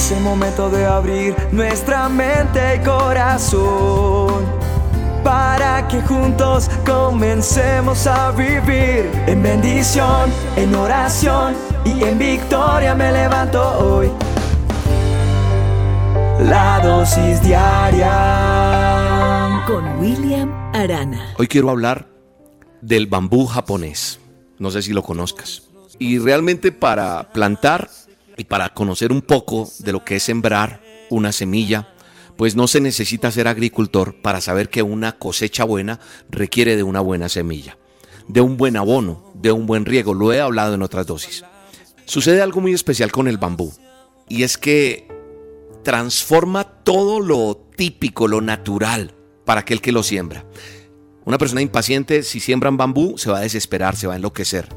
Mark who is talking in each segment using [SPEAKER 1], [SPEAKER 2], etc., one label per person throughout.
[SPEAKER 1] Es el momento de abrir nuestra mente y corazón para que juntos comencemos a vivir en bendición, en oración y en victoria me levanto hoy. La dosis diaria
[SPEAKER 2] con William Arana.
[SPEAKER 3] Hoy quiero hablar del bambú japonés. No sé si lo conozcas. Y realmente para plantar y para conocer un poco de lo que es sembrar una semilla, pues no se necesita ser agricultor para saber que una cosecha buena requiere de una buena semilla, de un buen abono, de un buen riego. Lo he hablado en otras dosis. Sucede algo muy especial con el bambú y es que transforma todo lo típico, lo natural para aquel que lo siembra. Una persona impaciente, si siembran bambú, se va a desesperar, se va a enloquecer.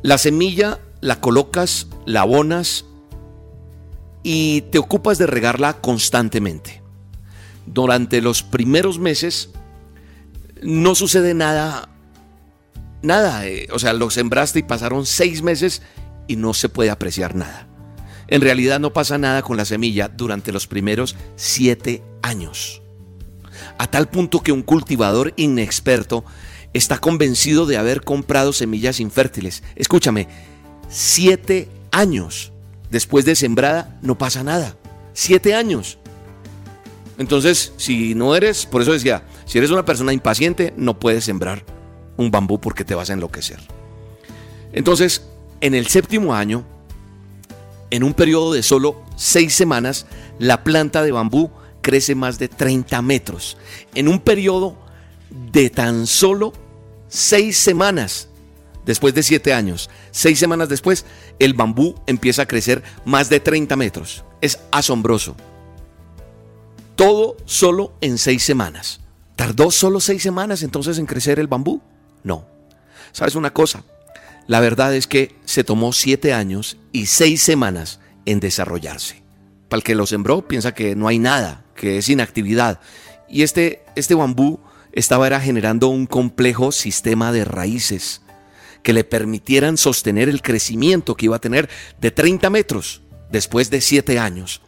[SPEAKER 3] La semilla la colocas, la abonas y te ocupas de regarla constantemente. Durante los primeros meses no sucede nada, nada, eh, o sea, lo sembraste y pasaron seis meses y no se puede apreciar nada. En realidad no pasa nada con la semilla durante los primeros siete años. A tal punto que un cultivador inexperto está convencido de haber comprado semillas infértiles. Escúchame, siete años después de sembrada no pasa nada. Siete años. Entonces, si no eres, por eso decía, si eres una persona impaciente, no puedes sembrar un bambú porque te vas a enloquecer. Entonces, en el séptimo año, en un periodo de solo seis semanas, la planta de bambú crece más de 30 metros. En un periodo de tan solo seis semanas, después de siete años, seis semanas después, el bambú empieza a crecer más de 30 metros. Es asombroso. Todo solo en seis semanas. ¿Tardó solo seis semanas entonces en crecer el bambú? No. ¿Sabes una cosa? La verdad es que se tomó siete años y seis semanas en desarrollarse. Para el que lo sembró piensa que no hay nada, que es inactividad. Y este, este bambú estaba era generando un complejo sistema de raíces que le permitieran sostener el crecimiento que iba a tener de 30 metros después de siete años.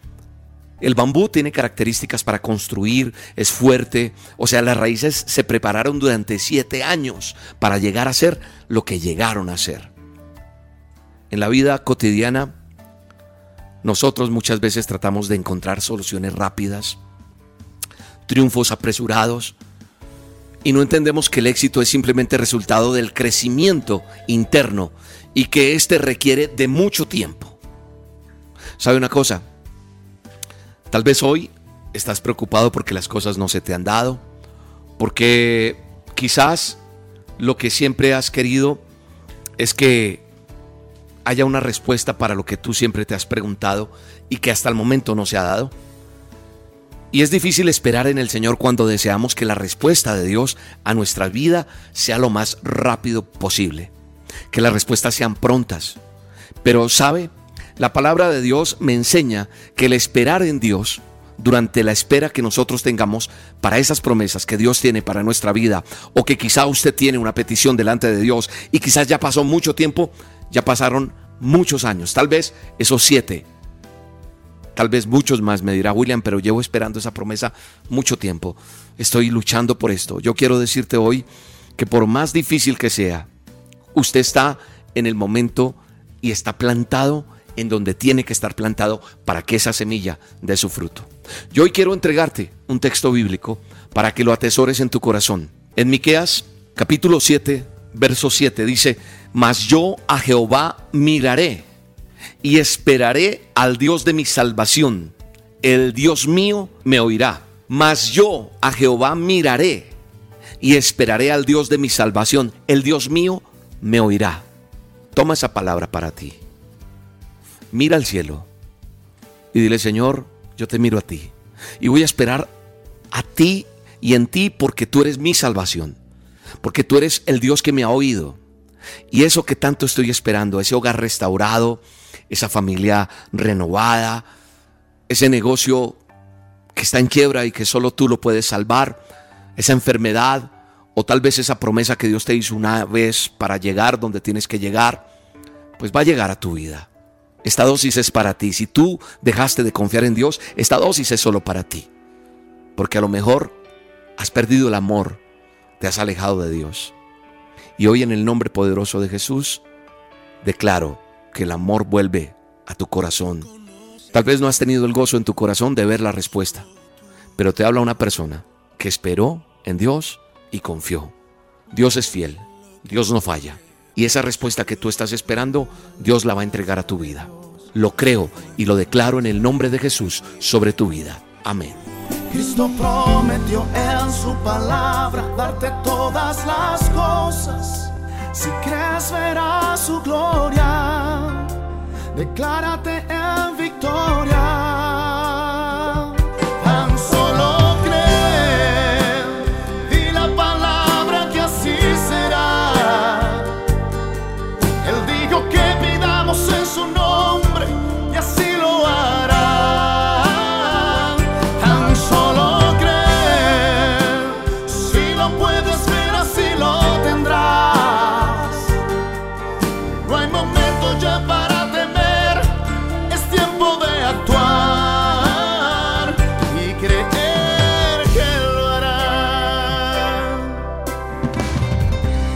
[SPEAKER 3] El bambú tiene características para construir, es fuerte, o sea, las raíces se prepararon durante siete años para llegar a ser lo que llegaron a ser. En la vida cotidiana, nosotros muchas veces tratamos de encontrar soluciones rápidas, triunfos apresurados, y no entendemos que el éxito es simplemente resultado del crecimiento interno y que éste requiere de mucho tiempo. ¿Sabe una cosa? Tal vez hoy estás preocupado porque las cosas no se te han dado, porque quizás lo que siempre has querido es que haya una respuesta para lo que tú siempre te has preguntado y que hasta el momento no se ha dado. Y es difícil esperar en el Señor cuando deseamos que la respuesta de Dios a nuestra vida sea lo más rápido posible, que las respuestas sean prontas. Pero sabe, la palabra de Dios me enseña que el esperar en Dios durante la espera que nosotros tengamos para esas promesas que Dios tiene para nuestra vida, o que quizá usted tiene una petición delante de Dios y quizás ya pasó mucho tiempo, ya pasaron muchos años, tal vez esos siete, tal vez muchos más, me dirá William, pero llevo esperando esa promesa mucho tiempo, estoy luchando por esto. Yo quiero decirte hoy que por más difícil que sea, usted está en el momento y está plantado en donde tiene que estar plantado para que esa semilla dé su fruto. Yo hoy quiero entregarte un texto bíblico para que lo atesores en tu corazón. En Miqueas capítulo 7, verso 7 dice, "Mas yo a Jehová miraré y esperaré al Dios de mi salvación. El Dios mío me oirá. Mas yo a Jehová miraré y esperaré al Dios de mi salvación. El Dios mío me oirá." Toma esa palabra para ti mira al cielo y dile, Señor, yo te miro a ti. Y voy a esperar a ti y en ti porque tú eres mi salvación. Porque tú eres el Dios que me ha oído. Y eso que tanto estoy esperando, ese hogar restaurado, esa familia renovada, ese negocio que está en quiebra y que solo tú lo puedes salvar, esa enfermedad o tal vez esa promesa que Dios te hizo una vez para llegar donde tienes que llegar, pues va a llegar a tu vida Esta dosis es para ti. Si tú dejaste de confiar en Dios, esta dosis es solo para ti. Porque a lo mejor has perdido el amor, te has alejado de Dios. Y hoy en el nombre poderoso de Jesús, declaro que el amor vuelve a tu corazón. Tal vez no has tenido el gozo en tu corazón de ver la respuesta, pero te habla una persona que esperó en Dios y confió. Dios es fiel, Dios no falla. Y esa respuesta que tú estás esperando, Dios la va a entregar a tu vida. Lo creo y lo declaro en el nombre de Jesús sobre tu vida. Amén.
[SPEAKER 1] Cristo prometió en su palabra darte todas las cosas. Si crees verás su gloria. Declárate en victoria.